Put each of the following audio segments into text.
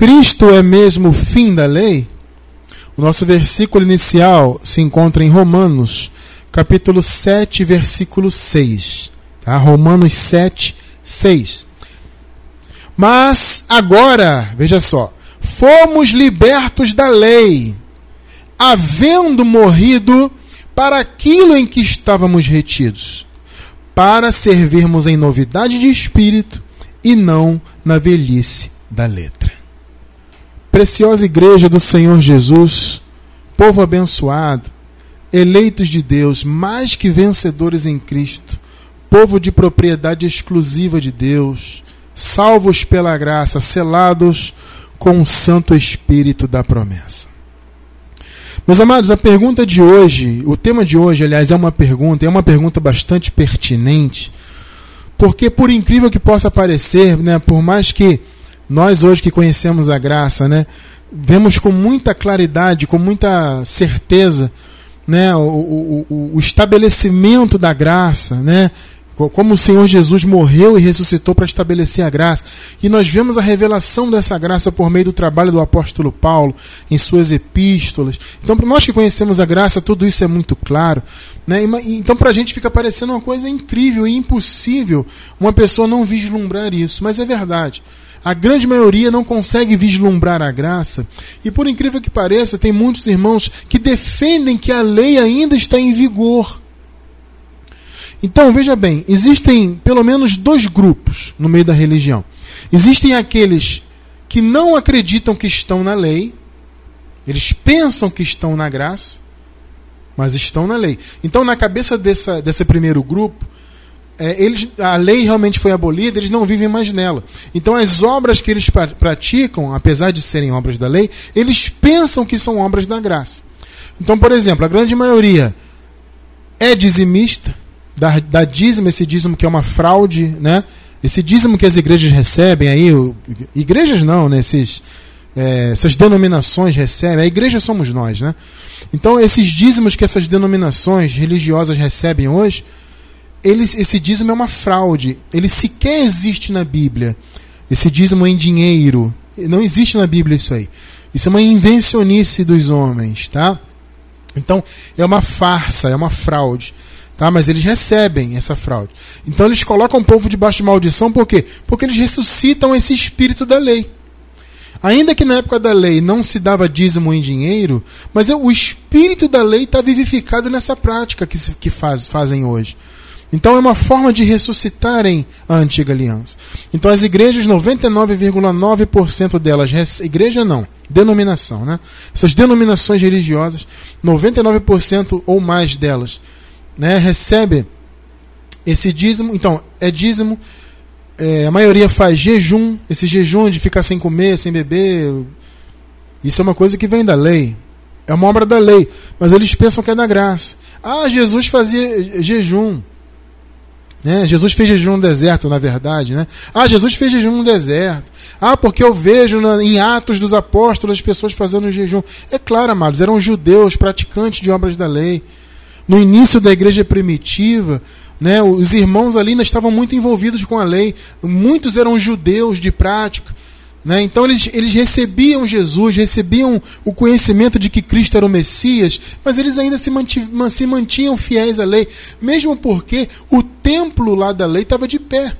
Cristo é mesmo o fim da lei? O nosso versículo inicial se encontra em Romanos, capítulo 7, versículo 6. Tá? Romanos 7, 6. Mas agora, veja só, fomos libertos da lei, havendo morrido para aquilo em que estávamos retidos, para servirmos em novidade de espírito e não na velhice da letra. Preciosa Igreja do Senhor Jesus, povo abençoado, eleitos de Deus, mais que vencedores em Cristo, povo de propriedade exclusiva de Deus, salvos pela graça, selados com o Santo Espírito da promessa. Meus amados, a pergunta de hoje, o tema de hoje, aliás, é uma pergunta, é uma pergunta bastante pertinente, porque por incrível que possa parecer, né, por mais que nós hoje que conhecemos a graça, né, vemos com muita claridade, com muita certeza, né, o, o, o estabelecimento da graça, né, como o Senhor Jesus morreu e ressuscitou para estabelecer a graça. E nós vemos a revelação dessa graça por meio do trabalho do apóstolo Paulo em suas epístolas. Então, para nós que conhecemos a graça, tudo isso é muito claro. Né? Então, para a gente fica parecendo uma coisa incrível e impossível uma pessoa não vislumbrar isso. Mas é verdade. A grande maioria não consegue vislumbrar a graça, e por incrível que pareça, tem muitos irmãos que defendem que a lei ainda está em vigor. Então, veja bem, existem pelo menos dois grupos no meio da religião. Existem aqueles que não acreditam que estão na lei, eles pensam que estão na graça, mas estão na lei. Então, na cabeça dessa, desse primeiro grupo, é, eles, a lei realmente foi abolida, eles não vivem mais nela. Então, as obras que eles praticam, apesar de serem obras da lei, eles pensam que são obras da graça. Então, por exemplo, a grande maioria é dizimista, dá, dá dízimo, esse dízimo que é uma fraude, né? Esse dízimo que as igrejas recebem aí, igrejas não, né? Esses, é, essas denominações recebem, a igreja somos nós, né? Então, esses dízimos que essas denominações religiosas recebem hoje, eles, esse dízimo é uma fraude. Ele sequer existe na Bíblia. Esse dízimo em dinheiro. Não existe na Bíblia isso aí. Isso é uma invencionice dos homens, tá? Então, é uma farsa, é uma fraude. Tá? Mas eles recebem essa fraude. Então eles colocam o povo debaixo de maldição, por quê? Porque eles ressuscitam esse espírito da lei. Ainda que na época da lei não se dava dízimo em dinheiro, mas o espírito da lei está vivificado nessa prática que, que faz, fazem hoje. Então é uma forma de ressuscitarem a antiga aliança. Então as igrejas, 99,9% delas, igreja não, denominação, né? Essas denominações religiosas, 99% ou mais delas, né, recebe esse dízimo. Então, é dízimo. É, a maioria faz jejum, esse jejum de ficar sem comer, sem beber. Isso é uma coisa que vem da lei. É uma obra da lei. Mas eles pensam que é da graça. Ah, Jesus fazia jejum. Né? Jesus fez jejum no deserto, na verdade. Né? Ah, Jesus fez jejum no deserto. Ah, porque eu vejo na, em Atos dos Apóstolos as pessoas fazendo jejum. É claro, amados, eram judeus, praticantes de obras da lei. No início da igreja primitiva, né, os irmãos ali ainda estavam muito envolvidos com a lei. Muitos eram judeus de prática. Né? Então eles, eles recebiam Jesus, recebiam o conhecimento de que Cristo era o Messias, mas eles ainda se, mantinham, se mantinham fiéis à lei, mesmo porque o templo lá da lei estava de pé.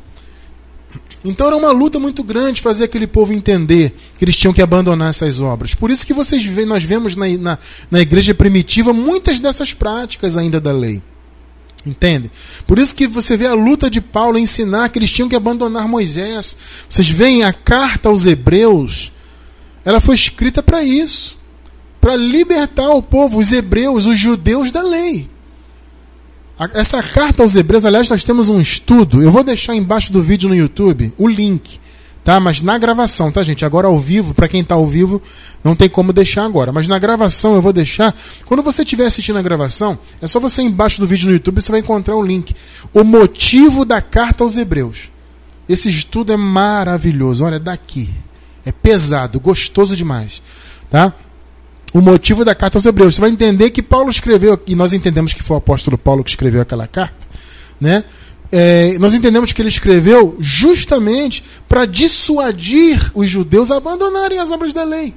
Então era uma luta muito grande fazer aquele povo entender que eles tinham que abandonar essas obras. Por isso que vocês vê, nós vemos na, na, na igreja primitiva muitas dessas práticas ainda da lei. Entende? Por isso que você vê a luta de Paulo ensinar que eles tinham que abandonar Moisés. Vocês veem a carta aos Hebreus, ela foi escrita para isso para libertar o povo, os hebreus, os judeus da lei. Essa carta aos Hebreus, aliás, nós temos um estudo. Eu vou deixar embaixo do vídeo no YouTube o link tá? Mas na gravação, tá, gente? Agora ao vivo, para quem tá ao vivo, não tem como deixar agora. Mas na gravação eu vou deixar. Quando você estiver assistindo a gravação, é só você embaixo do vídeo no YouTube, você vai encontrar o link. O motivo da carta aos Hebreus. Esse estudo é maravilhoso. Olha, daqui. É pesado, gostoso demais, tá? O motivo da carta aos Hebreus. Você vai entender que Paulo escreveu, e nós entendemos que foi o apóstolo Paulo que escreveu aquela carta, né? É, nós entendemos que ele escreveu justamente para dissuadir os judeus a abandonarem as obras da lei.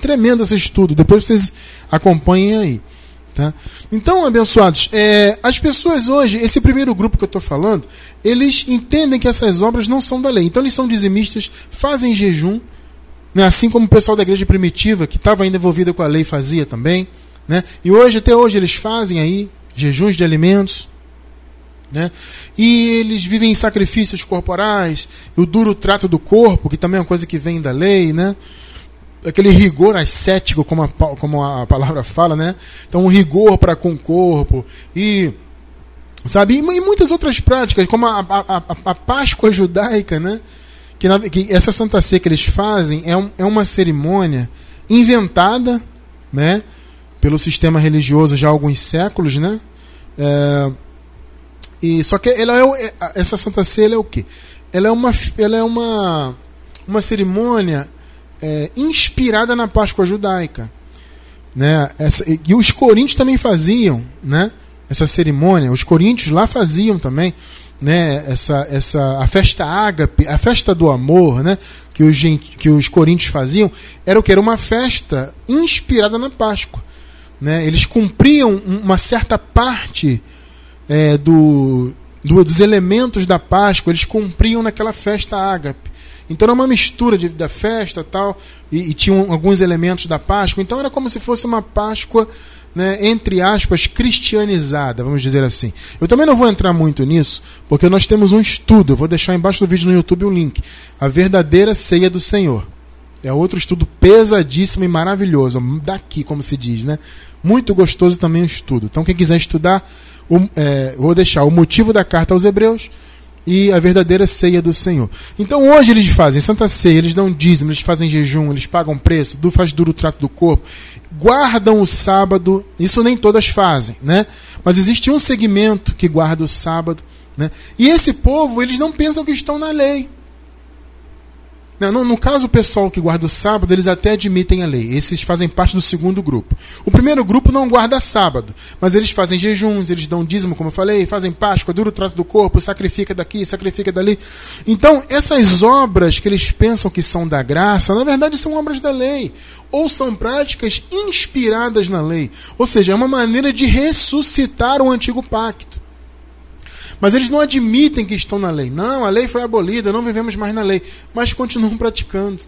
Tremendo esse estudo, depois vocês acompanhem aí. Tá? Então, abençoados, é, as pessoas hoje, esse primeiro grupo que eu estou falando, eles entendem que essas obras não são da lei. Então, eles são dizimistas, fazem jejum, né? assim como o pessoal da igreja primitiva, que estava ainda envolvida com a lei, fazia também. Né? E hoje, até hoje, eles fazem aí jejuns de alimentos. Né? E eles vivem em sacrifícios corporais, o duro trato do corpo, que também é uma coisa que vem da lei, né? aquele rigor ascético, como a, como a palavra fala, né? Então, um rigor para com o corpo e sabe e, e muitas outras práticas, como a, a, a, a Páscoa judaica, né? Que, na, que, essa Santa Ceia que eles fazem é, um, é uma cerimônia inventada, né? Pelo sistema religioso já há alguns séculos, né? É, e só que ela é, é essa Santa Ceia é o quê? Ela é uma, ela é uma, uma cerimônia é, inspirada na Páscoa judaica. Né? Essa, e os coríntios também faziam né? essa cerimônia, os coríntios lá faziam também né? essa, essa, a festa ágape, a festa do amor né? que, os, que os coríntios faziam, era o que? Era uma festa inspirada na Páscoa. Né? Eles cumpriam uma certa parte é, do, do, dos elementos da Páscoa, eles cumpriam naquela festa ágape. Então era uma mistura de, da festa tal, e, e tinham alguns elementos da Páscoa. Então era como se fosse uma Páscoa, né, entre aspas, cristianizada, vamos dizer assim. Eu também não vou entrar muito nisso, porque nós temos um estudo. Eu vou deixar embaixo do vídeo no YouTube o um link. A verdadeira ceia do Senhor. É outro estudo pesadíssimo e maravilhoso. Daqui, como se diz, né? Muito gostoso também o estudo. Então, quem quiser estudar, o, é, vou deixar o motivo da carta aos Hebreus e a verdadeira ceia do Senhor. Então hoje eles fazem Santa Ceia, eles dão dízimo, eles fazem jejum, eles pagam preço, faz duro o trato do corpo, guardam o sábado, isso nem todas fazem, né? Mas existe um segmento que guarda o sábado, né? E esse povo, eles não pensam que estão na lei. No, no, caso, o pessoal que guarda o sábado, eles até admitem a lei. Esses fazem parte do segundo grupo. O primeiro grupo não guarda sábado, mas eles fazem jejuns, eles dão dízimo, como eu falei, fazem Páscoa, duro trato do corpo, sacrifica daqui, sacrifica dali. Então, essas obras que eles pensam que são da graça, na verdade são obras da lei. Ou são práticas inspiradas na lei. Ou seja, é uma maneira de ressuscitar o antigo pacto. Mas eles não admitem que estão na lei. Não, a lei foi abolida, não vivemos mais na lei. Mas continuam praticando.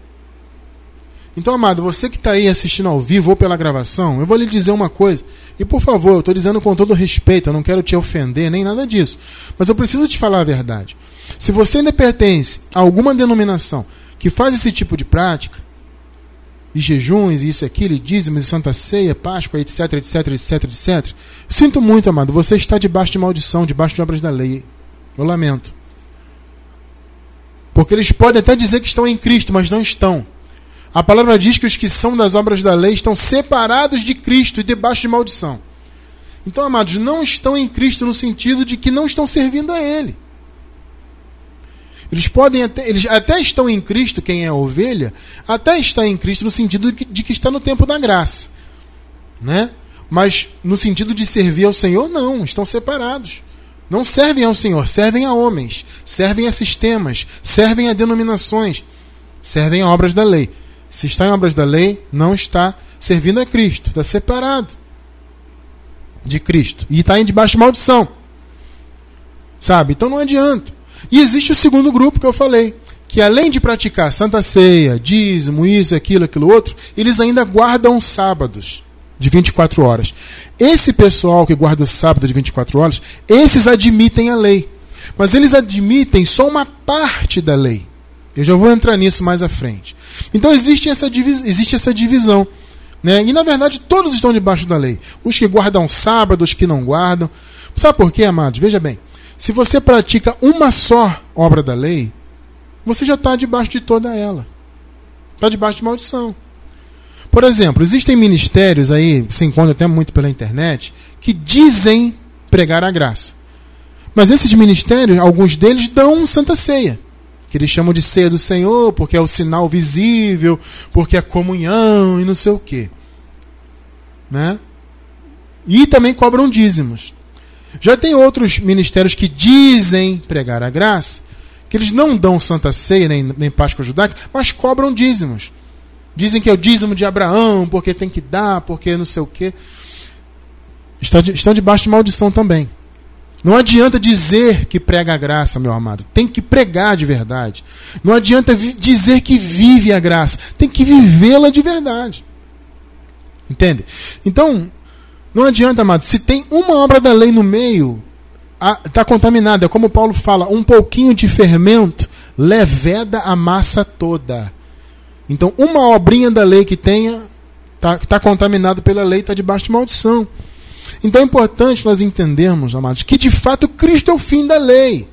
Então, amado, você que está aí assistindo ao vivo ou pela gravação, eu vou lhe dizer uma coisa. E por favor, eu estou dizendo com todo respeito, eu não quero te ofender nem nada disso. Mas eu preciso te falar a verdade. Se você ainda pertence a alguma denominação que faz esse tipo de prática, e jejuns, e isso e aquilo, e dízimos, e santa ceia, Páscoa, etc, etc, etc, etc. Sinto muito, amado, você está debaixo de maldição, debaixo de obras da lei. Eu lamento. Porque eles podem até dizer que estão em Cristo, mas não estão. A palavra diz que os que são das obras da lei estão separados de Cristo e debaixo de maldição. Então, amados, não estão em Cristo no sentido de que não estão servindo a Ele. Eles podem até, eles até estão em Cristo, quem é ovelha, até está em Cristo no sentido de que, de que está no tempo da graça, né? Mas no sentido de servir ao Senhor, não, estão separados. Não servem ao Senhor, servem a homens, servem a sistemas, servem a denominações, servem a obras da lei. Se está em obras da lei, não está servindo a Cristo, está separado de Cristo e está debaixo de maldição. Sabe? Então não adianta. E existe o segundo grupo que eu falei, que além de praticar Santa Ceia, dízimo, isso, aquilo, aquilo outro, eles ainda guardam sábados de 24 horas. Esse pessoal que guarda o sábado de 24 horas, esses admitem a lei. Mas eles admitem só uma parte da lei. Eu já vou entrar nisso mais à frente. Então existe essa, existe essa divisão. Né? E na verdade todos estão debaixo da lei. Os que guardam sábado, os que não guardam. Sabe por quê, amados? Veja bem. Se você pratica uma só obra da lei, você já está debaixo de toda ela. Está debaixo de maldição. Por exemplo, existem ministérios aí, se encontra até muito pela internet, que dizem pregar a graça. Mas esses ministérios, alguns deles dão santa ceia. Que eles chamam de ceia do Senhor, porque é o sinal visível, porque é comunhão e não sei o quê. Né? E também cobram dízimos. Já tem outros ministérios que dizem pregar a graça, que eles não dão santa ceia nem, nem Páscoa judaica, mas cobram dízimos. Dizem que é o dízimo de Abraão, porque tem que dar, porque não sei o quê. Estão, de, estão debaixo de maldição também. Não adianta dizer que prega a graça, meu amado. Tem que pregar de verdade. Não adianta dizer que vive a graça. Tem que vivê-la de verdade. Entende? Então, não adianta, amado. Se tem uma obra da lei no meio, está contaminada. É como Paulo fala: um pouquinho de fermento leveda a massa toda. Então, uma obrinha da lei que tenha, está tá contaminado pela lei, está debaixo de maldição. Então é importante nós entendermos, amados, que de fato Cristo é o fim da lei.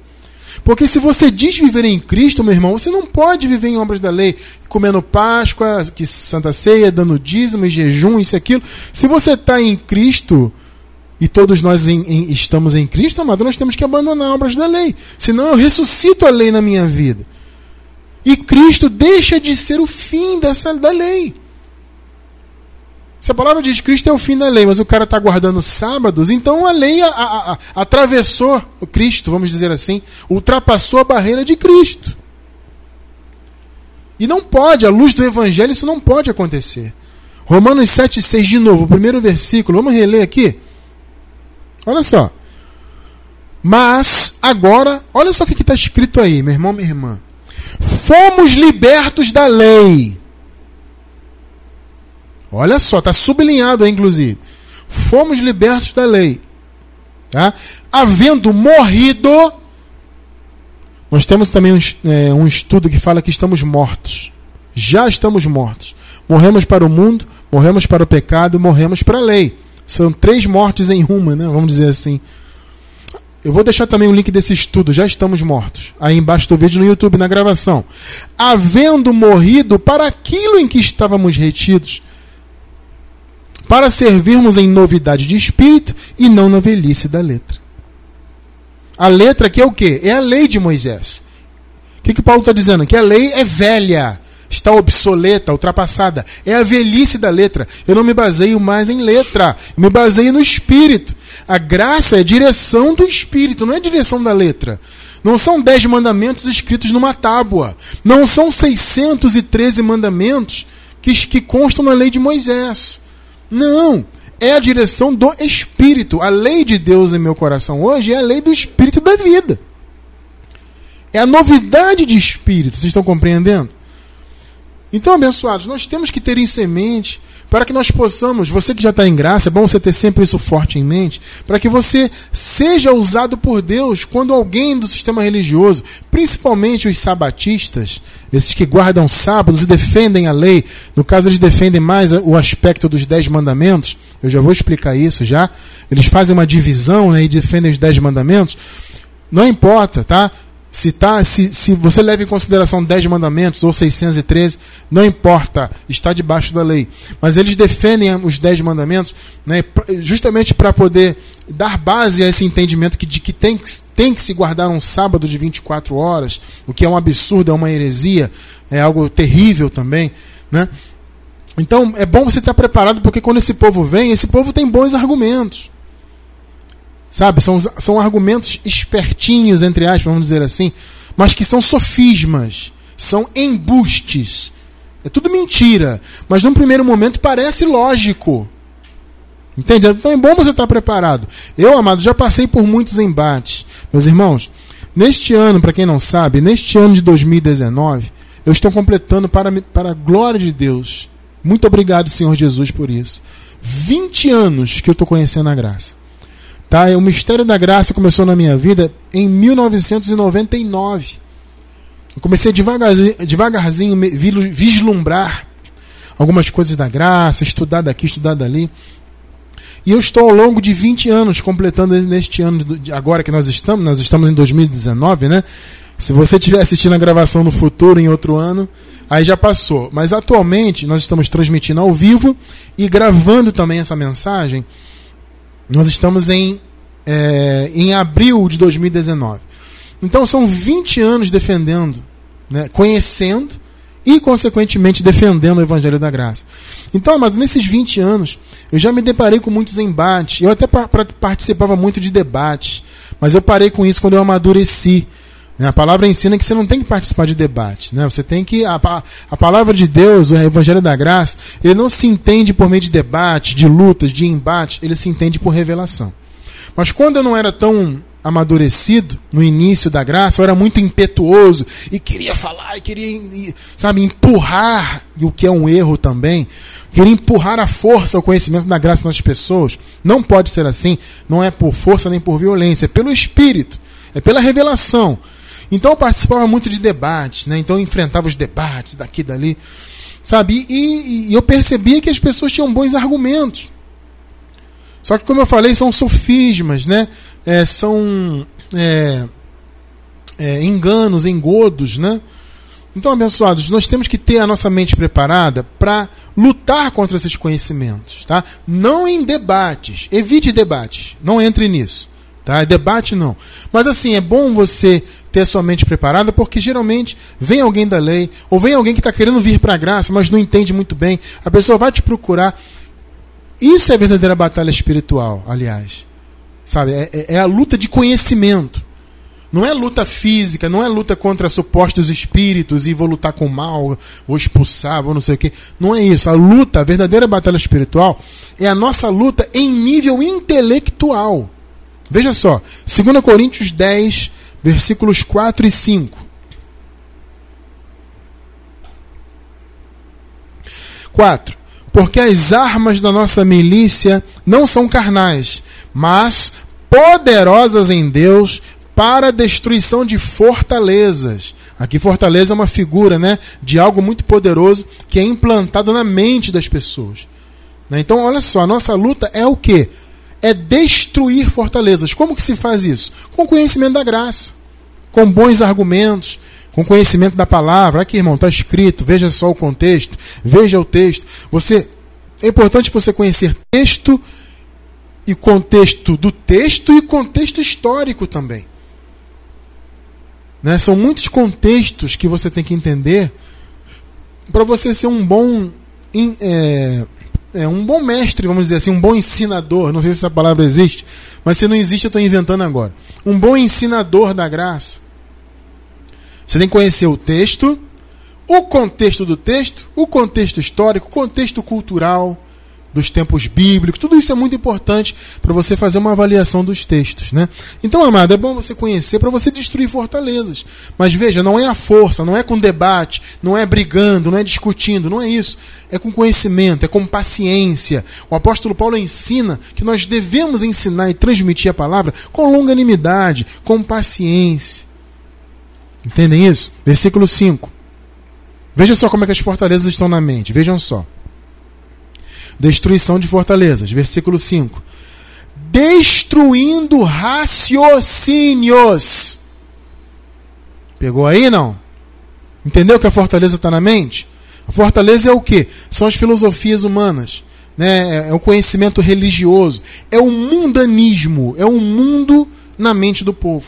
Porque se você diz viver em Cristo, meu irmão, você não pode viver em obras da lei, comendo Páscoa, que Santa Ceia, dando dízimo jejum, isso e aquilo. Se você está em Cristo, e todos nós em, em, estamos em Cristo, amado, nós temos que abandonar obras da lei. Senão eu ressuscito a lei na minha vida. E Cristo deixa de ser o fim dessa da lei. Se a palavra diz Cristo é o fim da lei, mas o cara está guardando sábados, então a lei a, a, a, atravessou o Cristo, vamos dizer assim, ultrapassou a barreira de Cristo. E não pode, à luz do Evangelho, isso não pode acontecer. Romanos 7,6 de novo, o primeiro versículo, vamos reler aqui. Olha só. Mas agora, olha só o que está escrito aí, meu irmão, minha irmã. Fomos libertos da lei Olha só, está sublinhado aí, inclusive. Fomos libertos da lei. Tá? Havendo morrido. Nós temos também um, é, um estudo que fala que estamos mortos. Já estamos mortos. Morremos para o mundo, morremos para o pecado, morremos para a lei. São três mortes em uma, né? vamos dizer assim. Eu vou deixar também o link desse estudo, já estamos mortos. Aí embaixo do vídeo no YouTube, na gravação. Havendo morrido para aquilo em que estávamos retidos, para servirmos em novidade de espírito e não na velhice da letra. A letra aqui é o quê? É a lei de Moisés. O que, que Paulo está dizendo? Que a lei é velha, está obsoleta, ultrapassada. É a velhice da letra. Eu não me baseio mais em letra, eu me baseio no espírito. A graça é direção do espírito, não é direção da letra. Não são dez mandamentos escritos numa tábua. Não são 613 mandamentos que, que constam na lei de Moisés. Não. É a direção do Espírito. A lei de Deus em meu coração hoje é a lei do Espírito da vida. É a novidade de Espírito. Vocês estão compreendendo? Então, abençoados, nós temos que ter em semente para que nós possamos, você que já está em graça, é bom você ter sempre isso forte em mente, para que você seja usado por Deus quando alguém do sistema religioso, principalmente os sabatistas, esses que guardam sábados e defendem a lei, no caso eles defendem mais o aspecto dos dez mandamentos, eu já vou explicar isso já, eles fazem uma divisão né, e defendem os dez mandamentos, não importa, tá? Se, tá, se, se você leva em consideração 10 mandamentos ou 613, não importa, está debaixo da lei. Mas eles defendem os 10 mandamentos né, justamente para poder dar base a esse entendimento que, de que tem, tem que se guardar um sábado de 24 horas, o que é um absurdo, é uma heresia, é algo terrível também. Né? Então é bom você estar preparado, porque quando esse povo vem, esse povo tem bons argumentos. Sabe? São, são argumentos espertinhos, entre aspas, vamos dizer assim, mas que são sofismas, são embustes. É tudo mentira, mas num primeiro momento parece lógico. Entende? Então é bom você estar preparado. Eu, amado, já passei por muitos embates. Meus irmãos, neste ano, para quem não sabe, neste ano de 2019, eu estou completando para, para a glória de Deus. Muito obrigado, Senhor Jesus, por isso. 20 anos que eu estou conhecendo a graça. Tá? O mistério da graça começou na minha vida em 1999. Eu comecei devagarzinho, devagarzinho vislumbrar algumas coisas da graça, estudar daqui, estudar dali. E eu estou ao longo de 20 anos, completando neste ano, agora que nós estamos, nós estamos em 2019, né? Se você estiver assistindo a gravação no futuro, em outro ano, aí já passou. Mas atualmente nós estamos transmitindo ao vivo e gravando também essa mensagem nós estamos em, é, em abril de 2019. Então são 20 anos defendendo, né, conhecendo e, consequentemente, defendendo o Evangelho da Graça. Então, mas nesses 20 anos, Eu já me deparei com muitos embates. Eu até participava muito de debates, mas eu parei com isso quando eu amadureci. Né? A palavra ensina que você não tem que participar de debate. Né? Você tem que. A, a palavra de Deus, o Evangelho da Graça, ele não se entende por meio de debate, de lutas, de embate, ele se entende por revelação. Mas quando eu não era tão amadurecido no início da graça, eu era muito impetuoso e queria falar, e queria, sabe, empurrar, o que é um erro também, queria empurrar a força, o conhecimento da graça nas pessoas. Não pode ser assim, não é por força nem por violência, é pelo Espírito, é pela revelação. Então eu participava muito de debates, né? então eu enfrentava os debates daqui e dali, sabe, e, e eu percebia que as pessoas tinham bons argumentos. Só que, como eu falei, são sofismas, né? É, são é, é, enganos, engodos, né? Então, abençoados, nós temos que ter a nossa mente preparada para lutar contra esses conhecimentos, tá? Não em debates, evite debates, não entre nisso, tá? Debate não. Mas assim, é bom você ter sua mente preparada, porque geralmente vem alguém da lei, ou vem alguém que está querendo vir para a graça, mas não entende muito bem, a pessoa vai te procurar isso é verdadeira batalha espiritual, aliás. Sabe? É, é, é, a luta de conhecimento. Não é luta física, não é luta contra supostos espíritos e vou lutar com o mal, vou expulsar, vou não sei o quê. Não é isso. A luta, a verdadeira batalha espiritual, é a nossa luta em nível intelectual. Veja só, 2 Coríntios 10, versículos 4 e 5. 4. Porque as armas da nossa milícia não são carnais, mas poderosas em Deus para a destruição de fortalezas. Aqui fortaleza é uma figura, né, de algo muito poderoso que é implantado na mente das pessoas. Né? Então, olha só, a nossa luta é o quê? É destruir fortalezas. Como que se faz isso? Com conhecimento da graça, com bons argumentos, com conhecimento da palavra. Aqui, irmão, está escrito, veja só o contexto, veja o texto. Você é importante você conhecer texto e contexto do texto e contexto histórico também. Né? São muitos contextos que você tem que entender para você ser um bom é, é, um bom mestre, vamos dizer assim, um bom ensinador. Não sei se essa palavra existe, mas se não existe, eu estou inventando agora. Um bom ensinador da graça. Você tem que conhecer o texto, o contexto do texto, o contexto histórico, o contexto cultural dos tempos bíblicos, tudo isso é muito importante para você fazer uma avaliação dos textos, né? Então, amado, é bom você conhecer para você destruir fortalezas. Mas veja, não é a força, não é com debate, não é brigando, não é discutindo, não é isso. É com conhecimento, é com paciência. O apóstolo Paulo ensina que nós devemos ensinar e transmitir a palavra com longanimidade, com paciência. Entendem isso? Versículo 5. Veja só como é que as fortalezas estão na mente. Vejam só. Destruição de fortalezas. Versículo 5. Destruindo raciocínios. Pegou aí, não? Entendeu que a fortaleza está na mente? A fortaleza é o que? São as filosofias humanas. Né? É, é o conhecimento religioso. É o mundanismo. É o mundo na mente do povo.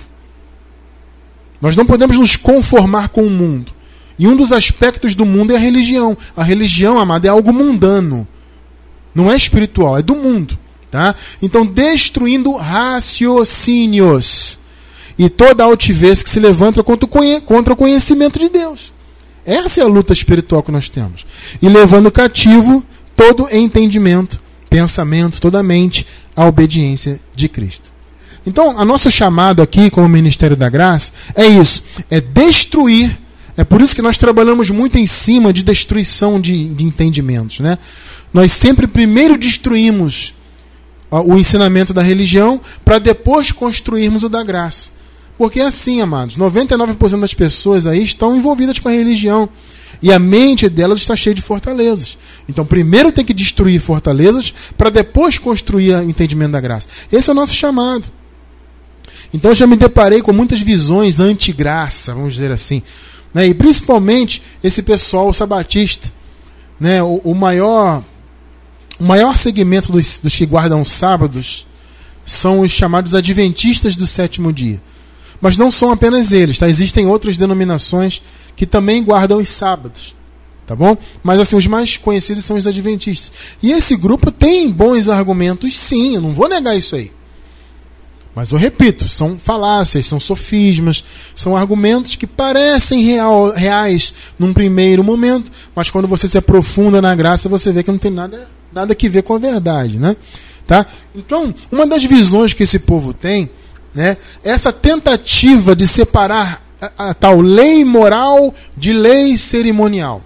Nós não podemos nos conformar com o mundo. E um dos aspectos do mundo é a religião. A religião, amada, é algo mundano. Não é espiritual, é do mundo. Tá? Então, destruindo raciocínios e toda altivez que se levanta contra o conhecimento de Deus. Essa é a luta espiritual que nós temos. E levando cativo todo entendimento, pensamento, toda mente à obediência de Cristo. Então, a nosso chamado aqui, como Ministério da Graça, é isso: é destruir. É por isso que nós trabalhamos muito em cima de destruição de, de entendimentos. Né? Nós sempre primeiro destruímos o ensinamento da religião para depois construirmos o da graça. Porque é assim, amados, 99% das pessoas aí estão envolvidas com a religião. E a mente delas está cheia de fortalezas. Então, primeiro tem que destruir fortalezas para depois construir o entendimento da graça. Esse é o nosso chamado. Então, eu já me deparei com muitas visões anti-graça, vamos dizer assim. Né? E principalmente esse pessoal sabatista. Né? O, o maior o maior segmento dos, dos que guardam sábados são os chamados adventistas do sétimo dia. Mas não são apenas eles, tá? existem outras denominações que também guardam os sábados. Tá bom? Mas assim, os mais conhecidos são os adventistas. E esse grupo tem bons argumentos, sim, eu não vou negar isso aí. Mas eu repito, são falácias, são sofismas, são argumentos que parecem real, reais num primeiro momento, mas quando você se aprofunda na graça, você vê que não tem nada, nada que ver com a verdade, né? Tá? Então, uma das visões que esse povo tem, né, é essa tentativa de separar a, a tal lei moral de lei cerimonial.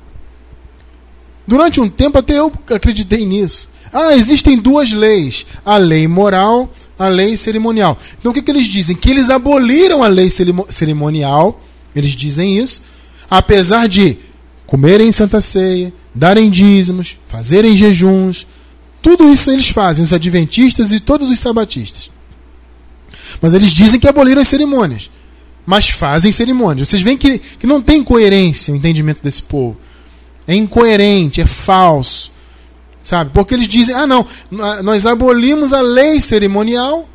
Durante um tempo até eu acreditei nisso. Ah, existem duas leis: a lei moral, a lei cerimonial. Então o que, que eles dizem? Que eles aboliram a lei cerimonial, eles dizem isso, apesar de comerem santa ceia, darem dízimos, fazerem jejuns, tudo isso eles fazem, os adventistas e todos os sabatistas. Mas eles dizem que aboliram as cerimônias, mas fazem cerimônias. Vocês veem que, que não tem coerência o entendimento desse povo. É incoerente, é falso. Sabe? Porque eles dizem: ah, não, nós abolimos a lei cerimonial.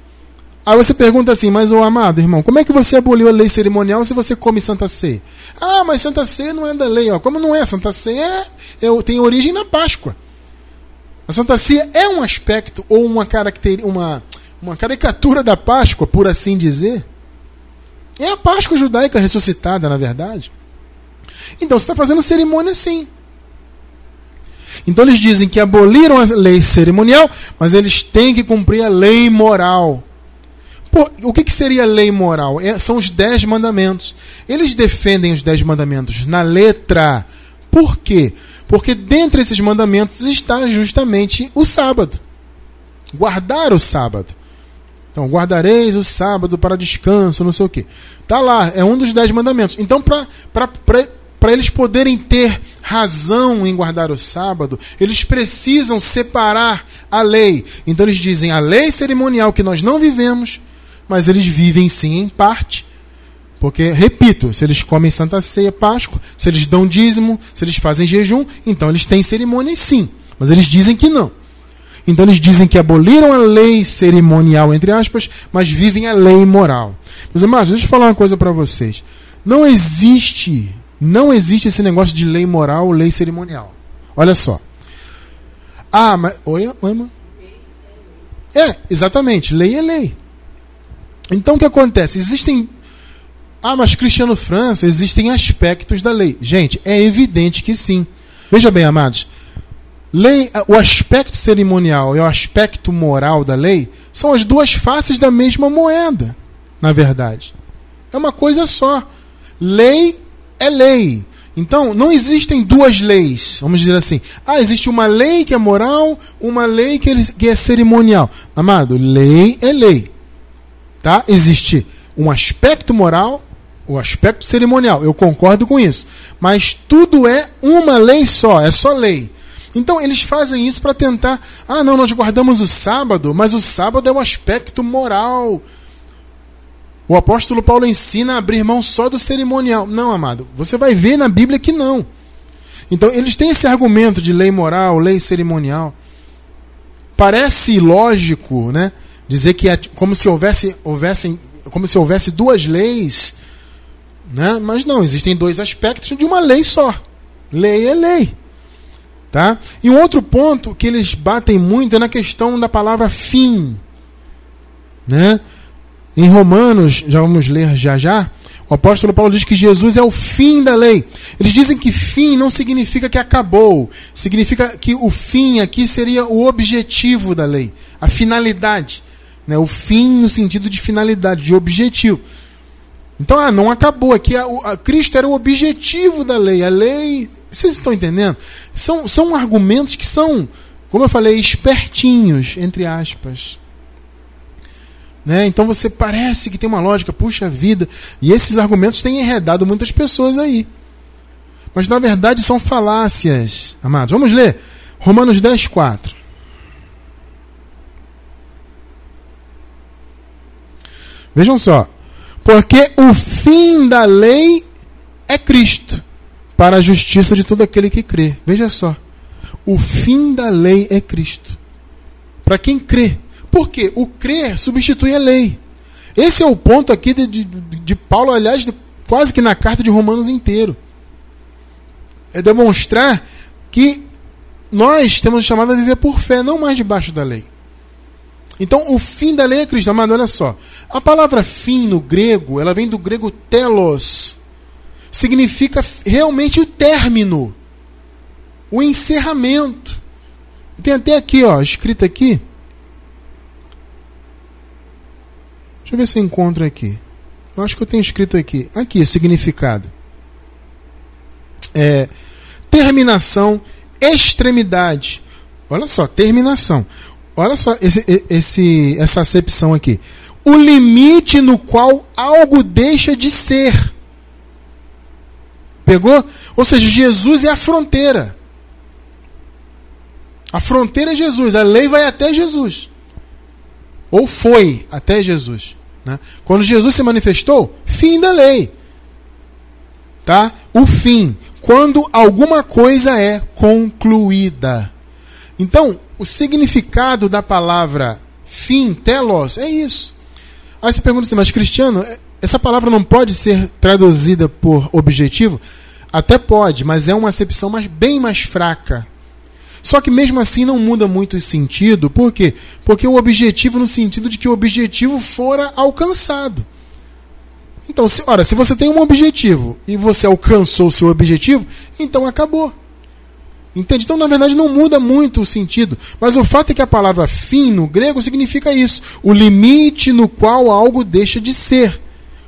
Aí você pergunta assim, mas o amado irmão, como é que você aboliu a lei cerimonial se você come Santa Ceia? Ah, mas Santa Ceia não é da lei. Ó. Como não é? Santa Ceia é, é, tem origem na Páscoa. A Santa Ceia é um aspecto ou uma, caracter, uma, uma caricatura da Páscoa, por assim dizer. É a Páscoa judaica ressuscitada, na verdade. Então você está fazendo cerimônia sim. Então eles dizem que aboliram a lei cerimonial, mas eles têm que cumprir a lei moral. Pô, o que, que seria lei moral? É, são os dez mandamentos. Eles defendem os dez mandamentos na letra. Por quê? Porque dentre esses mandamentos está justamente o sábado. Guardar o sábado. Então, guardareis o sábado para descanso, não sei o quê. Tá lá, é um dos dez mandamentos. Então, para para eles poderem ter razão em guardar o sábado, eles precisam separar a lei. Então eles dizem a lei cerimonial que nós não vivemos, mas eles vivem sim em parte. Porque, repito, se eles comem Santa Ceia, Páscoa, se eles dão dízimo, se eles fazem jejum, então eles têm cerimônias sim. Mas eles dizem que não. Então eles dizem que aboliram a lei cerimonial, entre aspas, mas vivem a lei moral. Meus amados, deixa eu falar uma coisa para vocês. Não existe não existe esse negócio de lei moral, lei cerimonial. Olha só. Ah, mas. Oi, oi, mano? É, exatamente. Lei é lei. Então o que acontece? Existem. Ah, mas Cristiano França, existem aspectos da lei. Gente, é evidente que sim. Veja bem, amados. Lei, o aspecto cerimonial e o aspecto moral da lei são as duas faces da mesma moeda, na verdade. É uma coisa só. Lei é lei. Então, não existem duas leis, vamos dizer assim. Ah, existe uma lei que é moral, uma lei que é cerimonial. Amado, lei é lei. Tá? Existe um aspecto moral, o aspecto cerimonial. Eu concordo com isso. Mas tudo é uma lei só, é só lei. Então eles fazem isso para tentar. Ah, não, nós guardamos o sábado, mas o sábado é um aspecto moral. O apóstolo Paulo ensina a abrir mão só do cerimonial. Não, amado. Você vai ver na Bíblia que não. Então, eles têm esse argumento de lei moral, lei cerimonial. Parece lógico, né? Dizer que é como se houvesse, houvesse, como se houvesse duas leis, né? Mas não, existem dois aspectos de uma lei só. Lei é lei. Tá? E um outro ponto que eles batem muito é na questão da palavra fim. Né? Em Romanos, já vamos ler já já, o apóstolo Paulo diz que Jesus é o fim da lei. Eles dizem que fim não significa que acabou, significa que o fim aqui seria o objetivo da lei, a finalidade. Né? O fim no sentido de finalidade, de objetivo. Então, ah, não acabou. Aqui a, a, Cristo era o objetivo da lei. A lei. Vocês estão entendendo? São, são argumentos que são, como eu falei, espertinhos, entre aspas. Né? Então você parece que tem uma lógica, puxa vida. E esses argumentos têm enredado muitas pessoas aí. Mas na verdade são falácias, amados. Vamos ler Romanos 10, 4. Vejam só. Porque o fim da lei é Cristo, para a justiça de todo aquele que crê. Veja só. O fim da lei é Cristo. Para quem crê. Porque o crer substitui a lei. Esse é o ponto aqui de, de, de Paulo, aliás, de, quase que na carta de Romanos inteiro. é demonstrar que nós temos chamado a viver por fé, não mais debaixo da lei. Então, o fim da lei é Cristo. Amado, olha só. A palavra fim no grego, ela vem do grego telos. Significa realmente o término, o encerramento. Tem até aqui, ó, escrito aqui. Deixa eu ver se eu encontro aqui. Eu acho que eu tenho escrito aqui. Aqui, significado. É, terminação, extremidade. Olha só, terminação. Olha só esse, esse, essa acepção aqui. O limite no qual algo deixa de ser. Pegou? Ou seja, Jesus é a fronteira. A fronteira é Jesus. A lei vai até Jesus. Ou foi até Jesus. Né? Quando Jesus se manifestou, fim da lei. Tá? O fim. Quando alguma coisa é concluída. Então, o significado da palavra fim, telos, é isso. Aí você pergunta assim, mas Cristiano, é, essa palavra não pode ser traduzida por objetivo? Até pode, mas é uma acepção mais, bem mais fraca. Só que mesmo assim não muda muito o sentido. Por quê? Porque o objetivo no sentido de que o objetivo fora alcançado. Então, se, ora, se você tem um objetivo e você alcançou o seu objetivo, então acabou. Entende? Então, na verdade, não muda muito o sentido. Mas o fato é que a palavra fim no grego significa isso: o limite no qual algo deixa de ser.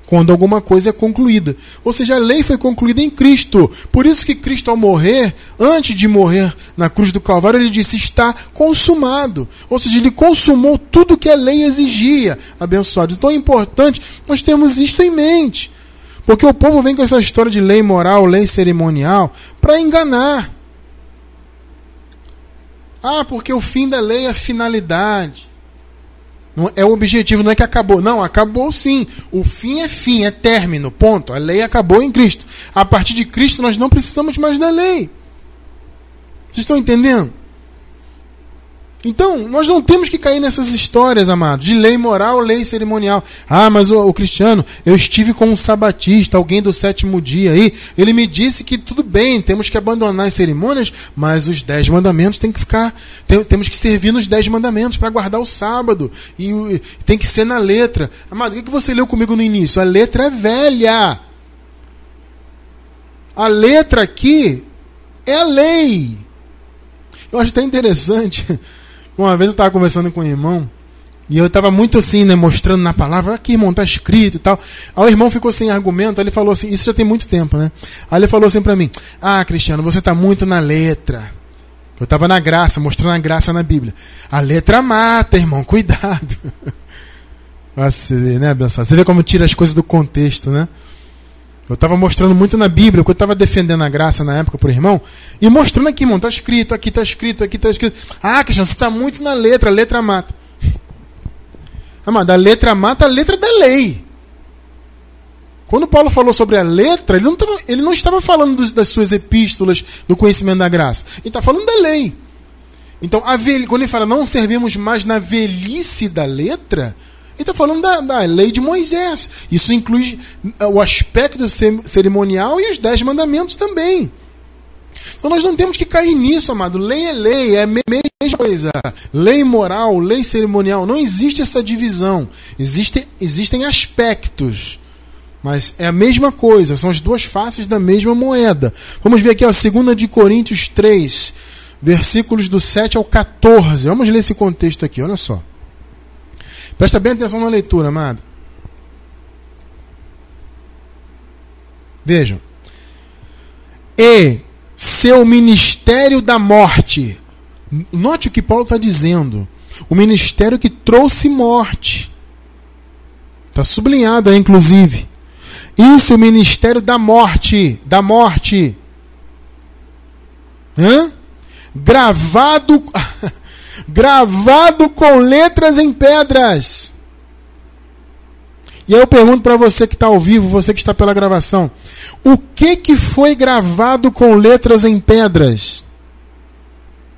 Quando alguma coisa é concluída. Ou seja, a lei foi concluída em Cristo. Por isso que Cristo, ao morrer, antes de morrer na cruz do Calvário, ele disse: está consumado. Ou seja, ele consumou tudo que a lei exigia. Abençoados. Então é importante nós termos isto em mente. Porque o povo vem com essa história de lei moral, lei cerimonial, para enganar. Ah, porque o fim da lei é a finalidade. Não é o objetivo, não é que acabou. Não, acabou sim. O fim é fim, é término, ponto. A lei acabou em Cristo. A partir de Cristo nós não precisamos mais da lei. Vocês estão entendendo? Então, nós não temos que cair nessas histórias, amados, de lei moral, lei cerimonial. Ah, mas o, o, cristiano, eu estive com um sabatista, alguém do sétimo dia aí, ele me disse que tudo bem, temos que abandonar as cerimônias, mas os dez mandamentos tem que ficar, tem, temos que servir nos dez mandamentos para guardar o sábado, e, e, tem que ser na letra. Amado, o que, que você leu comigo no início? A letra é velha. A letra aqui é a lei. Eu acho até interessante uma vez eu estava conversando com o irmão, e eu estava muito assim, né, mostrando na palavra, aqui, irmão, tá escrito e tal. Aí o irmão ficou sem argumento, aí ele falou assim, isso já tem muito tempo, né? Aí ele falou assim para mim: "Ah, Cristiano, você está muito na letra". Eu estava na graça, mostrando a graça na Bíblia. A letra mata, irmão, cuidado. Você vê, né, abençoado? Você vê como tira as coisas do contexto, né? Eu estava mostrando muito na Bíblia, eu estava defendendo a graça na época para o irmão, e mostrando aqui, irmão, está escrito, aqui está escrito, aqui está escrito. Ah, Cristiano, você está muito na letra, a letra mata. Amado, a letra mata a letra da lei. Quando Paulo falou sobre a letra, ele não, tava, ele não estava falando dos, das suas epístolas, do conhecimento da graça. Ele está falando da lei. Então, velha, quando ele fala não servimos mais na velhice da letra, ele está falando da, da, lei de Moisés. Isso inclui uh, o aspecto cerimonial e os dez mandamentos também. Então nós não temos que cair nisso, amado. Lei é lei, é a mesma coisa. Lei moral, lei cerimonial. Não existe essa divisão. Existe, existem aspectos. Mas é a mesma coisa, são as duas faces da mesma moeda. Vamos ver aqui, ó, 2 de Coríntios 3, versículos do 7 ao 14. Vamos ler esse contexto aqui, olha só. Presta bem atenção na leitura, amado. Vejam. E seu ministério da morte. Note o que Paulo está dizendo. O ministério que trouxe morte. Está sublinhado aí, inclusive. Isso, o ministério da morte. Da morte. Hã? Gravado. gravado com letras em pedras. E aí eu pergunto para você que está ao vivo, você que está pela gravação, o que que foi gravado com letras em pedras?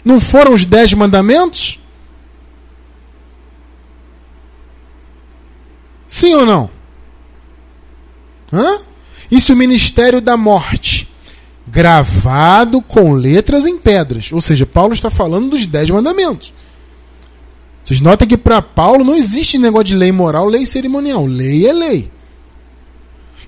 Não foram os dez mandamentos? Sim ou não? Hã? Isso é o ministério da morte, gravado com letras em pedras. Ou seja, Paulo está falando dos dez mandamentos. Vocês notam que para Paulo não existe negócio de lei moral, lei cerimonial. Lei é lei.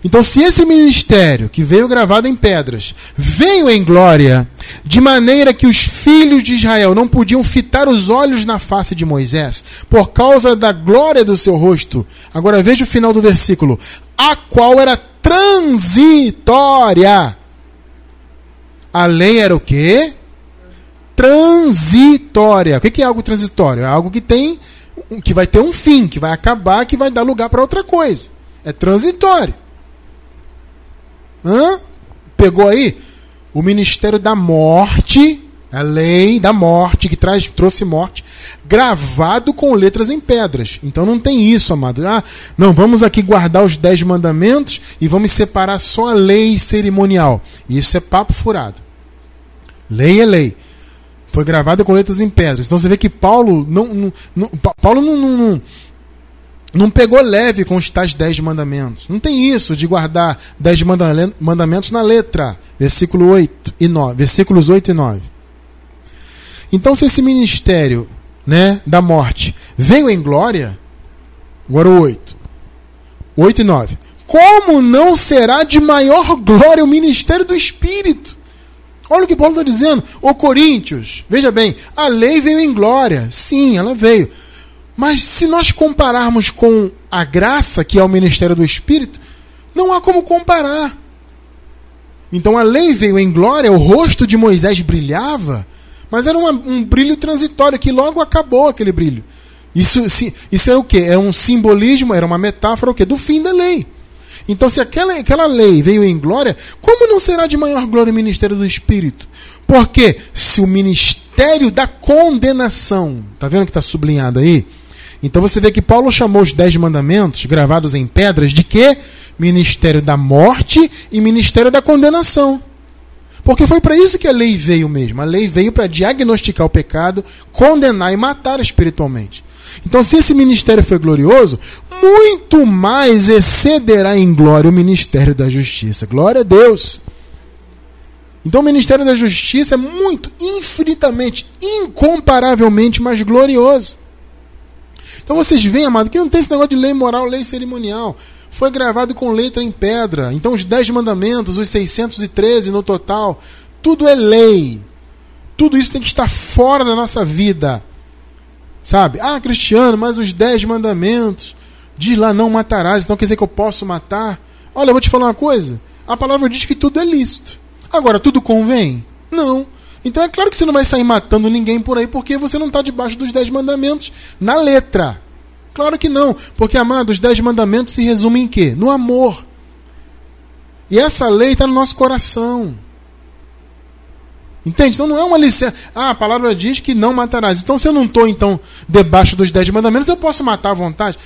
Então, se esse ministério, que veio gravado em pedras, veio em glória, de maneira que os filhos de Israel não podiam fitar os olhos na face de Moisés, por causa da glória do seu rosto. Agora veja o final do versículo: a qual era transitória. A lei era o quê? Transitória. O que é algo transitório? É algo que tem, que vai ter um fim, que vai acabar, que vai dar lugar para outra coisa. É transitório. Hã? Pegou aí? O ministério da morte, a lei da morte, que traz, trouxe morte, gravado com letras em pedras. Então não tem isso, amado. Ah, não, vamos aqui guardar os dez mandamentos e vamos separar só a lei cerimonial. Isso é papo furado. Lei é lei. Foi gravado com letras em pedras. Então você vê que Paulo não, não, não Paulo não, não, não pegou leve com os tais dez mandamentos. Não tem isso de guardar dez mandamentos na letra. Versículo 8 e 9, versículos 8 e 9. Então, se esse ministério né, da morte veio em glória, agora o 8. 8 e 9. Como não será de maior glória o ministério do Espírito? Olha o que Paulo está dizendo. Ô Coríntios, veja bem, a lei veio em glória. Sim, ela veio. Mas se nós compararmos com a graça, que é o ministério do Espírito, não há como comparar. Então a lei veio em glória, o rosto de Moisés brilhava, mas era uma, um brilho transitório que logo acabou aquele brilho. Isso, isso era o que? Era um simbolismo, era uma metáfora o quê? do fim da lei. Então, se aquela, aquela lei veio em glória, como não será de maior glória o ministério do Espírito? Porque se o ministério da condenação, tá vendo que está sublinhado aí? Então você vê que Paulo chamou os dez mandamentos gravados em pedras de quê? Ministério da morte e ministério da condenação. Porque foi para isso que a lei veio mesmo. A lei veio para diagnosticar o pecado, condenar e matar espiritualmente. Então, se esse ministério foi glorioso, muito mais excederá em glória o ministério da justiça. Glória a Deus. Então, o ministério da justiça é muito, infinitamente, incomparavelmente mais glorioso. Então vocês veem, amado, que não tem esse negócio de lei moral, lei cerimonial. Foi gravado com letra em pedra. Então os dez mandamentos, os 613 no total, tudo é lei. Tudo isso tem que estar fora da nossa vida. Sabe? Ah, Cristiano, mas os dez mandamentos. Diz lá, não matarás, então quer dizer que eu posso matar? Olha, eu vou te falar uma coisa. A palavra diz que tudo é lícito. Agora, tudo convém? Não. Então é claro que você não vai sair matando ninguém por aí porque você não está debaixo dos dez mandamentos na letra. Claro que não, porque, amado, os dez mandamentos se resumem em quê? No amor. E essa lei está no nosso coração. Entende? Então não é uma licença. Ah, a palavra diz que não matarás. Então se eu não estou então debaixo dos dez mandamentos, eu posso matar à vontade.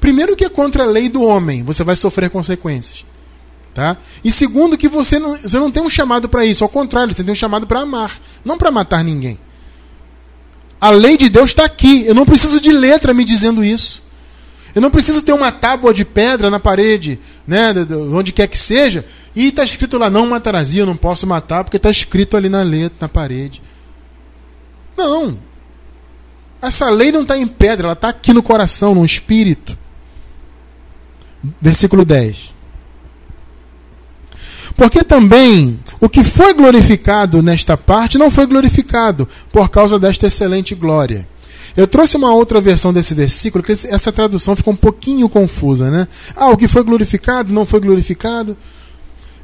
Primeiro que é contra a lei do homem, você vai sofrer consequências. Tá? E segundo, que você não, você não tem um chamado para isso, ao contrário, você tem um chamado para amar, não para matar ninguém. A lei de Deus está aqui, eu não preciso de letra me dizendo isso. Eu não preciso ter uma tábua de pedra na parede, né, onde quer que seja, e está escrito lá: não matarás, eu não posso matar, porque está escrito ali na letra, na parede. Não. Essa lei não está em pedra, ela está aqui no coração, no espírito. Versículo 10. Porque também o que foi glorificado nesta parte não foi glorificado por causa desta excelente glória. Eu trouxe uma outra versão desse versículo, que essa tradução ficou um pouquinho confusa, né? Ah, o que foi glorificado não foi glorificado.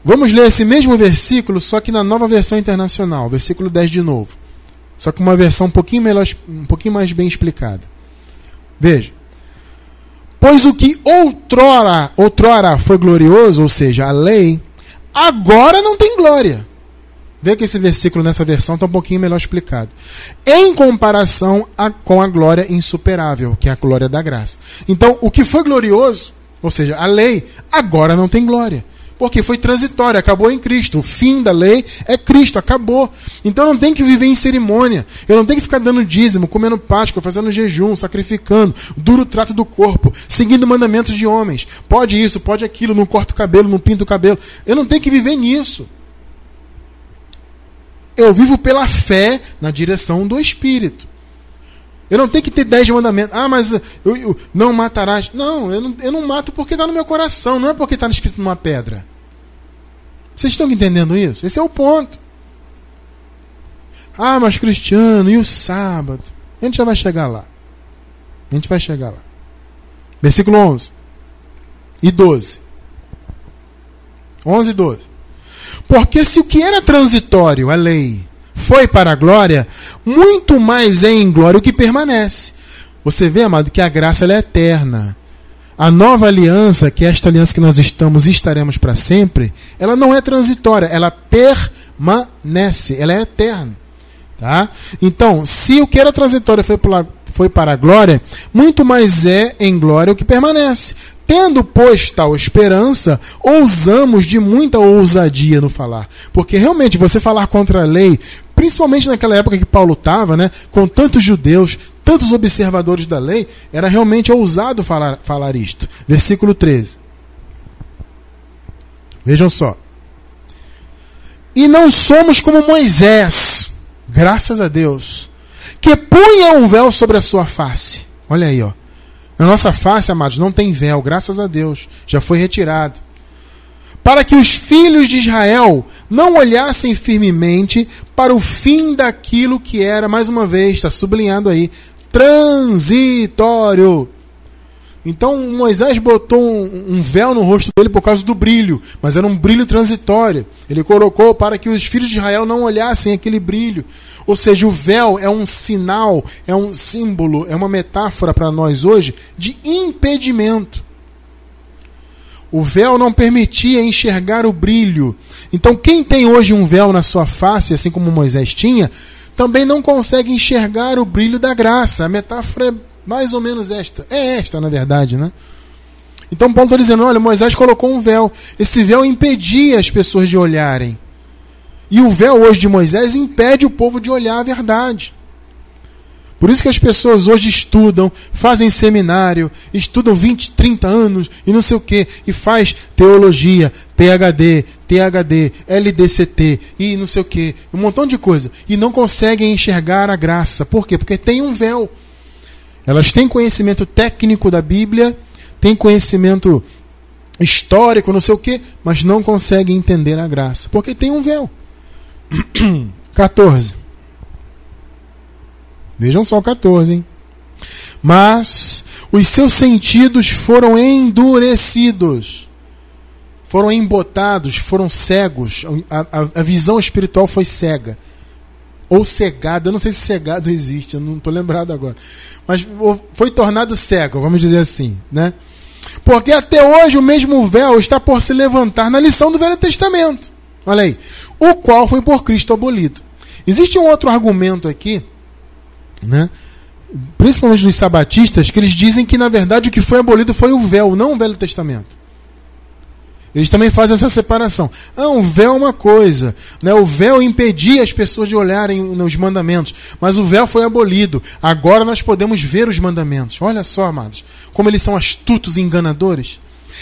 Vamos ler esse mesmo versículo, só que na nova versão internacional, versículo 10 de novo. Só que uma versão um pouquinho, melhor, um pouquinho mais bem explicada. Veja. Pois o que outrora, outrora foi glorioso, ou seja, a lei, agora não tem glória. Vê que esse versículo nessa versão está um pouquinho melhor explicado. Em comparação a, com a glória insuperável, que é a glória da graça. Então, o que foi glorioso, ou seja, a lei, agora não tem glória. Porque foi transitório, acabou em Cristo. O fim da lei é Cristo, acabou. Então não tem que viver em cerimônia. Eu não tenho que ficar dando dízimo, comendo Páscoa, fazendo jejum, sacrificando, duro trato do corpo, seguindo mandamentos de homens. Pode isso, pode aquilo, não corto o cabelo, não pinto o cabelo. Eu não tenho que viver nisso. eu vivo pela fé na direção do Espírito. Eu não tenho que ter dez mandamentos. Ah, mas eu, eu não matarás. Não eu, não, eu não mato porque está no meu coração, não é porque está escrito numa pedra. Vocês estão entendendo isso? Esse é o ponto. Ah, mas Cristiano, e o sábado? A gente já vai chegar lá. A gente vai chegar lá. Versículo 11 e 12. 11 e 12. Porque se o que era transitório, a lei, foi para a glória, muito mais é em glória o que permanece. Você vê, amado, que a graça é eterna. A nova aliança, que é esta aliança que nós estamos e estaremos para sempre, ela não é transitória, ela permanece, ela é eterna. Tá? Então, se o que era transitório foi para, foi para a glória, muito mais é em glória o que permanece. Tendo, pois, tal esperança, ousamos de muita ousadia no falar. Porque realmente você falar contra a lei, principalmente naquela época que Paulo estava, né, com tantos judeus, tantos observadores da lei, era realmente ousado falar, falar isto. Versículo 13. Vejam só. E não somos como Moisés, graças a Deus, que punha um véu sobre a sua face. Olha aí, ó. Na nossa face, amados, não tem véu, graças a Deus, já foi retirado. Para que os filhos de Israel não olhassem firmemente para o fim daquilo que era, mais uma vez, está sublinhado aí, transitório. Então Moisés botou um, véu no rosto dele por causa do brilho, mas era um brilho transitório. Ele colocou para que os filhos de Israel não olhassem aquele brilho. Ou seja, o véu é um sinal, é um símbolo, é uma metáfora para nós hoje de impedimento. O véu não permitia enxergar o brilho. Então, quem tem hoje um véu na sua face, assim como Moisés tinha, também não consegue enxergar o brilho da graça. A metáfora é mais ou menos esta. É esta, na verdade, né? Então Paulo está dizendo: olha, Moisés colocou um véu. Esse véu impedia as pessoas de olharem. E o véu hoje de Moisés impede o povo de olhar a verdade. Por isso que as pessoas hoje estudam, fazem seminário, estudam 20, 30 anos e não sei o que, e faz teologia, PhD, THD, LDCT e não sei o que, um montão de coisa, e não conseguem enxergar a graça. Por quê? Porque tem um véu. Elas têm conhecimento técnico da Bíblia, têm conhecimento histórico, não sei o que, mas não conseguem entender a graça, porque tem um véu. 14. Vejam só o 14, hein? Mas os seus sentidos foram endurecidos, foram embotados, foram cegos. A, a, a visão espiritual foi cega ou cegado, eu não sei se cegado existe, eu não estou lembrado agora, mas foi tornado cego, vamos dizer assim, né? Porque até hoje o mesmo véu está por se levantar na lição do Velho Testamento. Olha aí, o qual foi por Cristo abolido. Existe um outro argumento aqui, né? Principalmente dos sabatistas, que eles dizem que na verdade o que foi abolido foi o véu, não o Velho Testamento. Eles também fazem essa separação. Ah, um véu é uma coisa. Né? O véu impedia as pessoas de olharem nos mandamentos. Mas o véu foi abolido. Agora nós podemos ver os mandamentos. Olha só, amados, como eles são astutos e enganadores.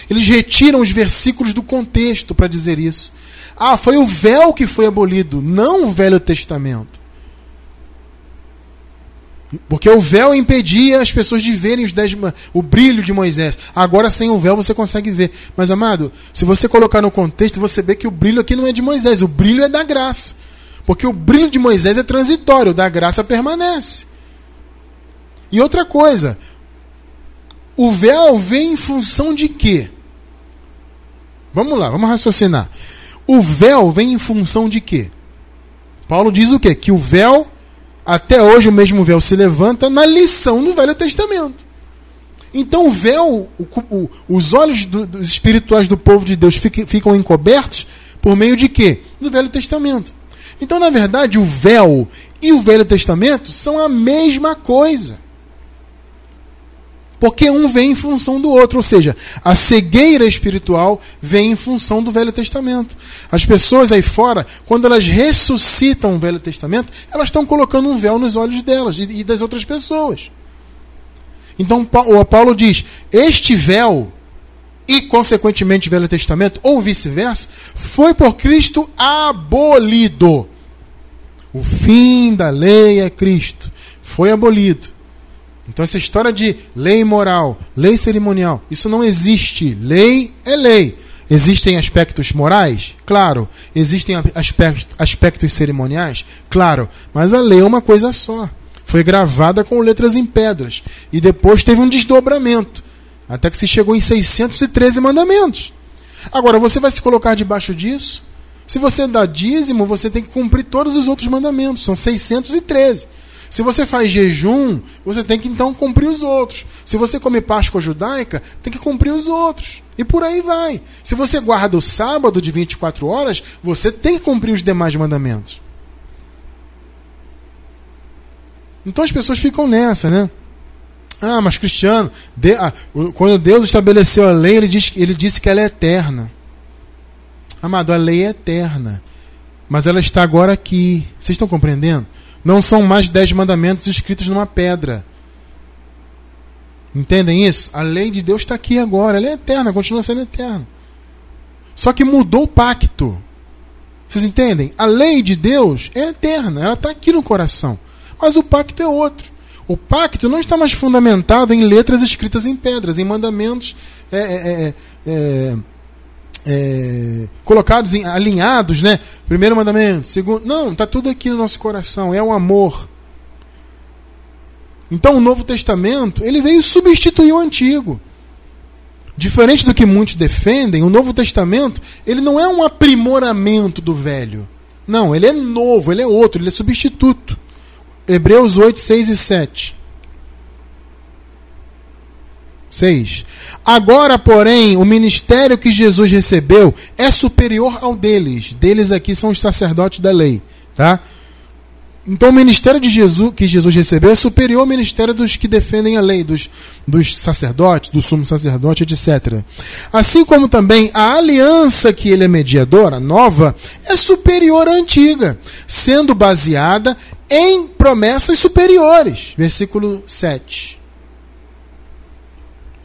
Eles retiram os versículos do contexto para dizer isso. Ah, foi o véu que foi abolido, não o Velho Testamento. Porque o véu impedia as pessoas de verem os dez, o brilho de Moisés. Agora, sem o véu, você consegue ver. Mas, amado, se você colocar no contexto, você vê que o brilho aqui não é de Moisés, o brilho é da graça. Porque o brilho de Moisés é transitório, o da graça permanece. E outra coisa, o véu vem em função de quê? Vamos lá, vamos raciocinar. O véu vem em função de quê? Paulo diz o quê? Que o véu até hoje o mesmo véu se levanta na lição do Velho Testamento. Então o véu, o, o, os olhos do, dos espirituais do povo de Deus ficam, encobertos por meio de quê? Do Velho Testamento. Então, na verdade, o véu e o Velho Testamento são a mesma coisa. Porque um vem em função do outro, ou seja, a cegueira espiritual vem em função do Velho Testamento. As pessoas aí fora, quando elas ressuscitam o Velho Testamento, elas estão colocando um véu nos olhos delas e das outras pessoas. Então o Paulo diz: este véu e, consequentemente, o Velho Testamento, ou vice-versa, foi por Cristo abolido. O fim da lei é Cristo. Foi abolido. Então, essa história de lei moral, lei cerimonial, isso não existe. Lei é lei. Existem aspectos morais? Claro. Existem aspectos, cerimoniais? Claro. Mas a lei é uma coisa só. Foi gravada com letras em pedras. E depois teve um desdobramento. Até que se chegou em 613 mandamentos. Agora, você vai se colocar debaixo disso? Se você dá dízimo, você tem que cumprir todos os outros mandamentos. São 613. Se você faz jejum, você tem que então cumprir os outros. Se você come Páscoa judaica, tem que cumprir os outros. E por aí vai. Se você guarda o sábado de 24 horas, você tem que cumprir os demais mandamentos. Então as pessoas ficam nessa, né? Ah, mas Cristiano, de, ah, quando Deus estabeleceu a lei, ele, diz, ele disse que ela é eterna. Amado, a lei é eterna. Mas ela está agora aqui. Vocês estão compreendendo? Não são mais dez mandamentos escritos numa pedra. Entendem isso? A lei de Deus está aqui agora. Ela é eterna, continua sendo eterna. Só que mudou o pacto. Vocês entendem? A lei de Deus é eterna, ela está aqui no coração. Mas o pacto é outro. O pacto não está mais fundamentado em letras escritas em pedras, em mandamentos é, é, é, é colocados, em, alinhados, né? Primeiro mandamento, segundo. Não, está tudo aqui no nosso coração. É o amor. Então o Novo Testamento ele veio substituir o Antigo. Diferente do que muitos defendem, o Novo Testamento ele não é um aprimoramento do Velho. Não, ele é novo, ele é outro, ele é substituto. Hebreus 8, 6 e 7. 6. Agora, porém, o ministério que Jesus recebeu é superior ao deles. Deles aqui são os sacerdotes da lei, tá? Então, o ministério de Jesus que Jesus recebeu é superior ao ministério dos que defendem a lei, dos, dos sacerdotes, do sumo sacerdote, etc. Assim como também a aliança que ele é mediador, a nova, é superior à antiga, sendo baseada em promessas superiores. Versículo 7.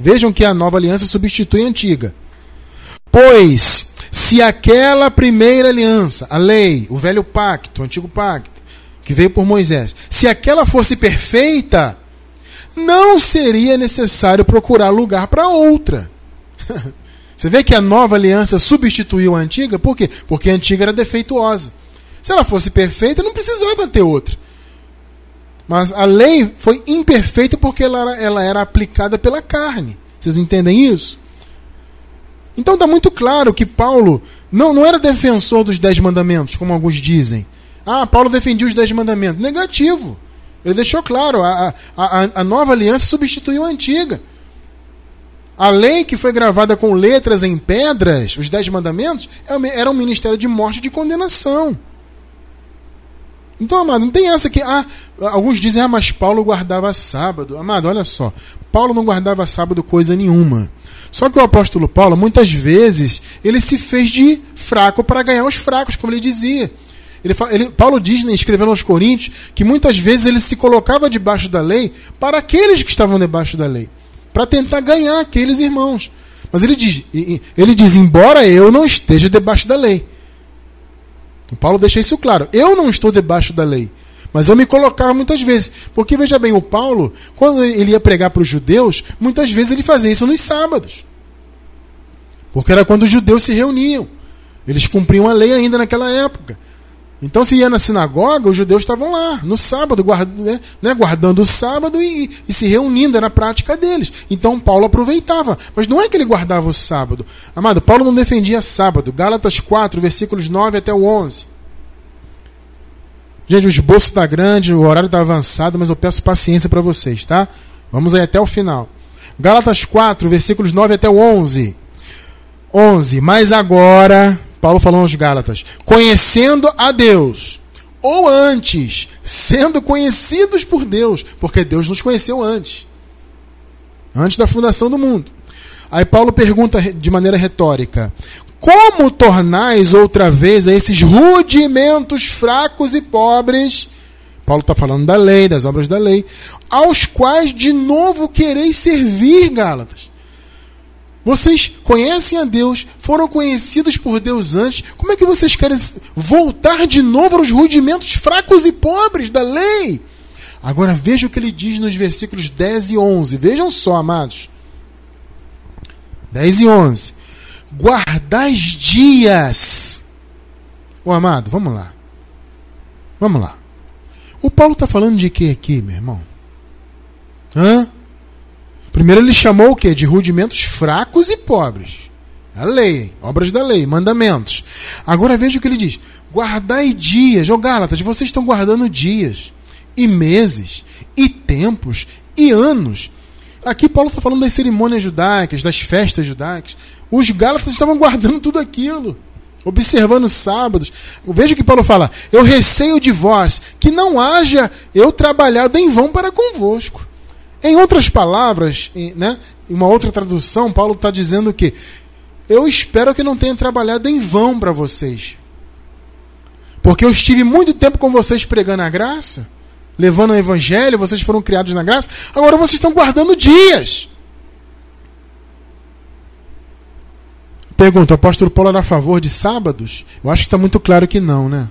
Vejam que a nova aliança substitui a antiga. Pois, se aquela primeira aliança, a lei, o velho pacto, o antigo pacto, que veio por Moisés, se aquela fosse perfeita, não seria necessário procurar lugar para outra. Você vê que a nova aliança substituiu a antiga? Por quê? Porque a antiga era defeituosa. Se ela fosse perfeita, não precisava ter outra. Mas a lei foi imperfeita porque ela era, ela era aplicada pela carne. Vocês entendem isso? Então está muito claro que Paulo não, não era defensor dos dez mandamentos, como alguns dizem. Ah, Paulo defendia os dez mandamentos. Negativo. Ele deixou claro, a, a, a nova aliança substituiu a antiga. A lei que foi gravada com letras em pedras, os dez mandamentos, é era um ministério de morte e de condenação. Então, amado, não tem essa que. Ah, alguns dizem, ah, mas Paulo guardava sábado. Amado, olha só. Paulo não guardava sábado coisa nenhuma. Só que o apóstolo Paulo, muitas vezes, ele se fez de fraco para ganhar os fracos, como ele dizia. Ele, ele, Paulo diz, né, escrevendo aos Coríntios, que muitas vezes ele se colocava debaixo da lei para aqueles que estavam debaixo da lei, para tentar ganhar aqueles irmãos. Mas ele diz, ele diz, embora eu não esteja debaixo da lei, Paulo deixa isso claro. Eu não estou debaixo da lei. Mas eu me colocava muitas vezes. Porque veja bem, o Paulo, quando ele ia pregar para os judeus, muitas vezes ele fazia isso nos sábados. Porque era quando os judeus se reuniam. Eles cumpriam a lei ainda naquela época. Então, se ia na sinagoga, os judeus estavam lá, no sábado, guarda, né, né, guardando o sábado e, e, se reunindo, era a prática deles. Então, Paulo aproveitava. Mas não é que ele guardava o sábado. Amado, Paulo não defendia sábado. Gálatas 4, versículos 9 até o 11. Gente, o esboço está grande, o horário está avançado, mas eu peço paciência para vocês, tá? Vamos aí até o final. Gálatas 4, versículos 9 até o 11. 11. Mas agora Paulo falou aos Gálatas: conhecendo a Deus, ou antes, sendo conhecidos por Deus, porque Deus nos conheceu antes antes da fundação do mundo. Aí Paulo pergunta de maneira retórica: Como tornais outra vez a esses rudimentos fracos e pobres? Paulo está falando da lei, das obras da lei, aos quais de novo quereis servir, Gálatas. Vocês conhecem a Deus, foram conhecidos por Deus antes. Como é que vocês querem voltar de novo aos rudimentos fracos e pobres da lei? Agora veja o que ele diz nos versículos 10 e 11. Vejam só, amados. 10 e 11. Guardais dias. Ô amado, vamos lá. Vamos lá. O Paulo está falando de quê aqui, meu irmão? Hã? Primeiro ele chamou o quê? De rudimentos fracos e pobres. A lei, obras da lei, mandamentos. Agora veja o que ele diz: guardai dias, ô Gálatas, vocês estão guardando dias, e meses, e tempos, e anos. Aqui Paulo está falando das cerimônias judaicas, das festas judaicas. Os Gálatas estavam guardando tudo aquilo, observando sábados. Veja o que Paulo fala: Eu receio de vós que não haja eu trabalhado em vão para convosco. Em outras palavras, em, né, em uma outra tradução, Paulo está dizendo que eu espero que não tenha trabalhado em vão para vocês. Porque eu estive muito tempo com vocês pregando a graça, levando o evangelho, vocês foram criados na graça, agora vocês estão guardando dias. Pergunta: o apóstolo Paulo era a favor de sábados? Eu acho que está muito claro que não, né?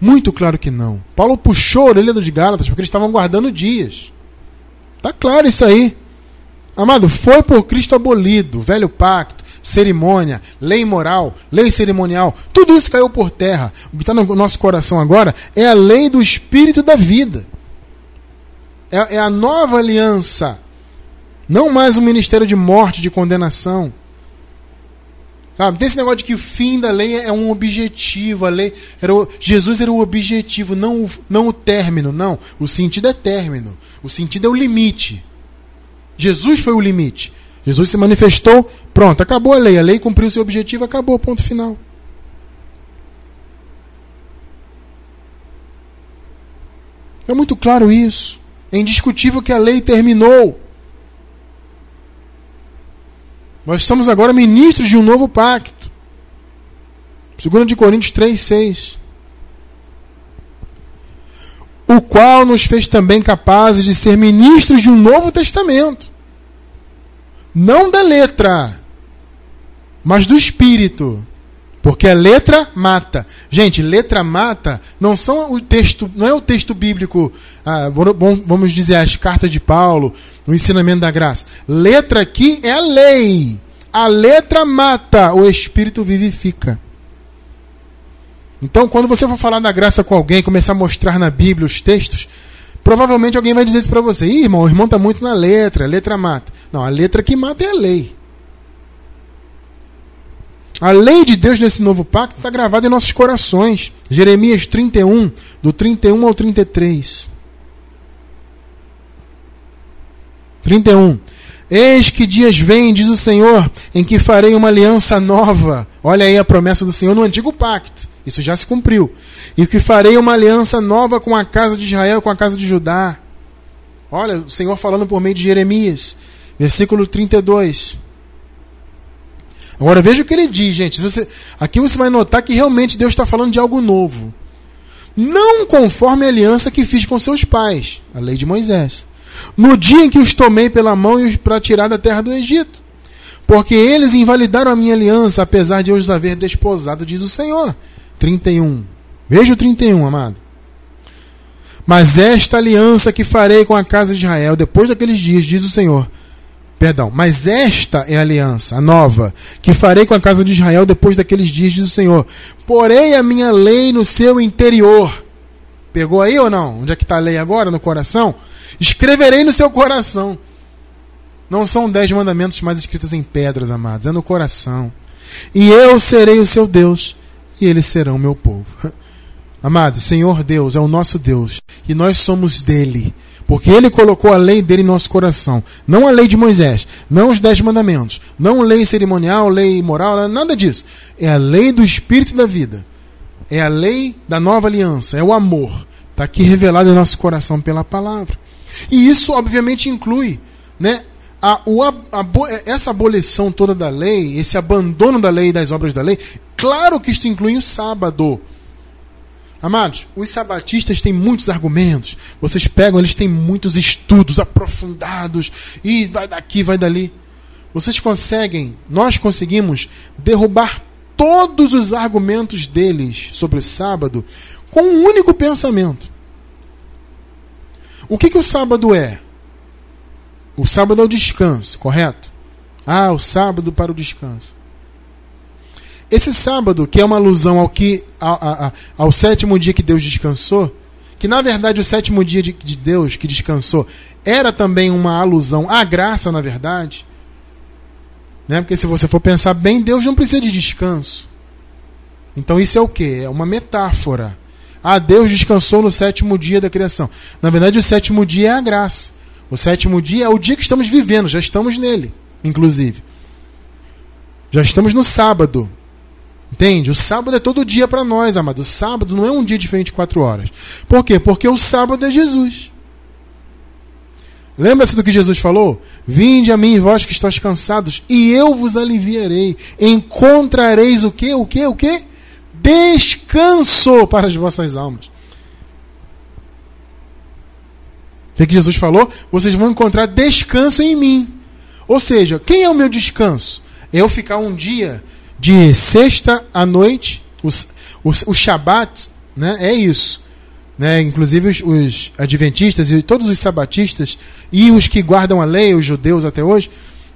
Muito claro que não. Paulo puxou a orelha dos Gálatas porque eles estavam guardando dias. Tá claro isso aí. Amado, foi por Cristo abolido, velho pacto, cerimônia, lei moral, lei cerimonial, tudo isso caiu por terra. O que está no nosso coração agora é a lei do Espírito da vida. É, é a nova aliança. Não mais um ministério de morte, de condenação. Sabe? Tem esse negócio de que o fim da lei é um objetivo. A lei era o, Jesus era o objetivo, não o, não o término. Não. O sentido é término. O sentido é o limite. Jesus foi o limite. Jesus se manifestou, pronto, acabou a lei. A lei cumpriu seu objetivo, acabou, ponto final. É muito claro isso. É indiscutível que a lei terminou. Nós somos agora ministros de um novo pacto. 2 de Coríntios 3, 6. O qual nos fez também capazes de ser ministros de um novo testamento. Não da letra, mas do espírito. Porque a letra mata. Gente, letra mata não são o texto, não é o texto bíblico, ah, vamos dizer, as cartas de Paulo, o ensinamento da graça. Letra aqui é a lei. A letra mata, o espírito vivifica. Então, quando você for falar da graça com alguém, começar a mostrar na Bíblia os textos, provavelmente alguém vai dizer isso para você: Ih, irmão, o irmão está muito na letra, a letra mata. Não, a letra que mata é a lei. A lei de Deus nesse novo pacto está gravada em nossos corações. Jeremias 31, do 31 ao 33. 31. Eis que dias vêm, diz o Senhor, em que farei uma aliança nova. Olha aí a promessa do Senhor no antigo pacto. Isso já se cumpriu. E que farei uma aliança nova com a casa de Israel, com a casa de Judá. Olha, o Senhor falando por meio de Jeremias. Versículo 32. Agora veja o que ele diz, gente. Você, aqui você vai notar que realmente Deus está falando de algo novo. Não conforme a aliança que fiz com seus pais, a lei de Moisés no dia em que os tomei pela mão para tirar da terra do Egito. Porque eles invalidaram a minha aliança, apesar de eu os haver desposado, diz o Senhor. 31. Veja o 31, amado. Mas esta aliança que farei com a casa de Israel depois daqueles dias, diz o Senhor. Perdão, mas esta é a aliança, a nova, que farei com a casa de Israel depois daqueles dias, diz o Senhor. Porei a minha lei no seu interior. Pegou aí ou não? Onde é que está a lei agora? No coração? Escreverei no seu coração. Não são dez mandamentos mais escritos em pedras, amados, é no coração. E eu serei o seu Deus, e eles serão meu povo. Amados, Senhor Deus é o nosso Deus, e nós somos dele. Porque ele colocou a lei dele em nosso coração. Não a lei de Moisés, não os dez mandamentos, não lei cerimonial, lei moral, nada disso. É a lei do Espírito da vida. É a lei da nova aliança, é o amor. Está aqui revelado em nosso coração pela palavra. E isso, obviamente, inclui né, a, o, a, essa abolição toda da lei, esse abandono da lei e das obras da lei. Claro que isto inclui o sábado. Amados, os sabatistas têm muitos argumentos. Vocês pegam, eles têm muitos estudos aprofundados. E vai daqui, vai dali. Vocês conseguem, nós conseguimos derrubar todos os argumentos deles sobre o sábado com um único pensamento. O que, que o sábado é? O sábado é o descanso, correto? Ah, o sábado para o descanso. Esse sábado, que é uma alusão ao que ao, ao sétimo dia que Deus descansou, que na verdade o sétimo dia de, de Deus que descansou era também uma alusão à graça, na verdade. Né? Porque se você for pensar bem, Deus não precisa de descanso. Então isso é o que? É uma metáfora. Ah, Deus descansou no sétimo dia da criação. Na verdade, o sétimo dia é a graça. O sétimo dia é o dia que estamos vivendo, já estamos nele, inclusive. Já estamos no sábado. Entende? O sábado é todo dia para nós, amado. O sábado não é um dia de 24 horas. Por quê? Porque o sábado é Jesus. Lembra-se do que Jesus falou? Vinde a mim, vós que estáis cansados, e eu vos aliviarei. Encontrareis o quê? O quê? O quê? Descanso para as vossas almas. O que Jesus falou? Vocês vão encontrar descanso em mim. Ou seja, quem é o meu descanso? Eu ficar um dia de sexta à noite, os, os, o Shabat, né, é isso. Né? Inclusive os, os, adventistas e todos os sabatistas e os que guardam a lei, os judeus até hoje,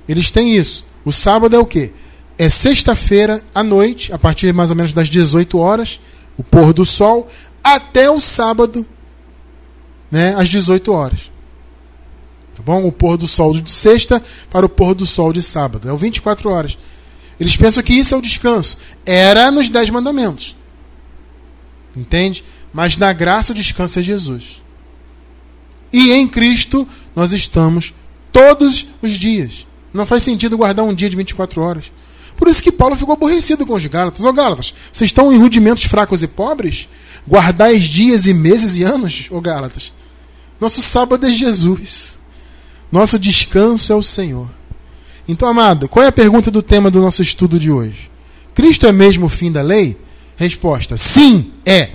eles têm isso. O sábado é o quê? É sexta-feira à noite, a partir mais ou menos das 18 horas, o pôr do sol, até o sábado, né, às 18 horas. Tá bom? O pôr do sol de sexta para o pôr do sol de sábado. É o 24 horas. Eles pensam que isso é o descanso. Era nos Dez Mandamentos. Entende? Mas na graça o descanso é Jesus. E em Cristo nós estamos todos os dias. Não faz sentido guardar um dia de 24 horas. Por isso que Paulo ficou aborrecido com os Gálatas. Ô oh, Gálatas, vocês estão em rudimentos fracos e pobres? Guardais dias e meses e anos, ô oh, Gálatas. Nosso sábado é Jesus. Nosso descanso é o Senhor. Então, amado, qual é a pergunta do tema do nosso estudo de hoje? Cristo é mesmo o fim da lei? Resposta: sim, é.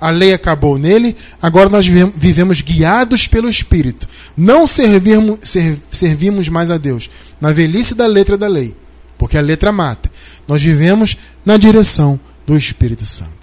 A lei acabou nele, agora nós vivemos guiados pelo Espírito. Não servirmos, servimos mais a Deus na velhice da letra da lei, porque a letra mata. Nós vivemos na direção do Espírito Santo.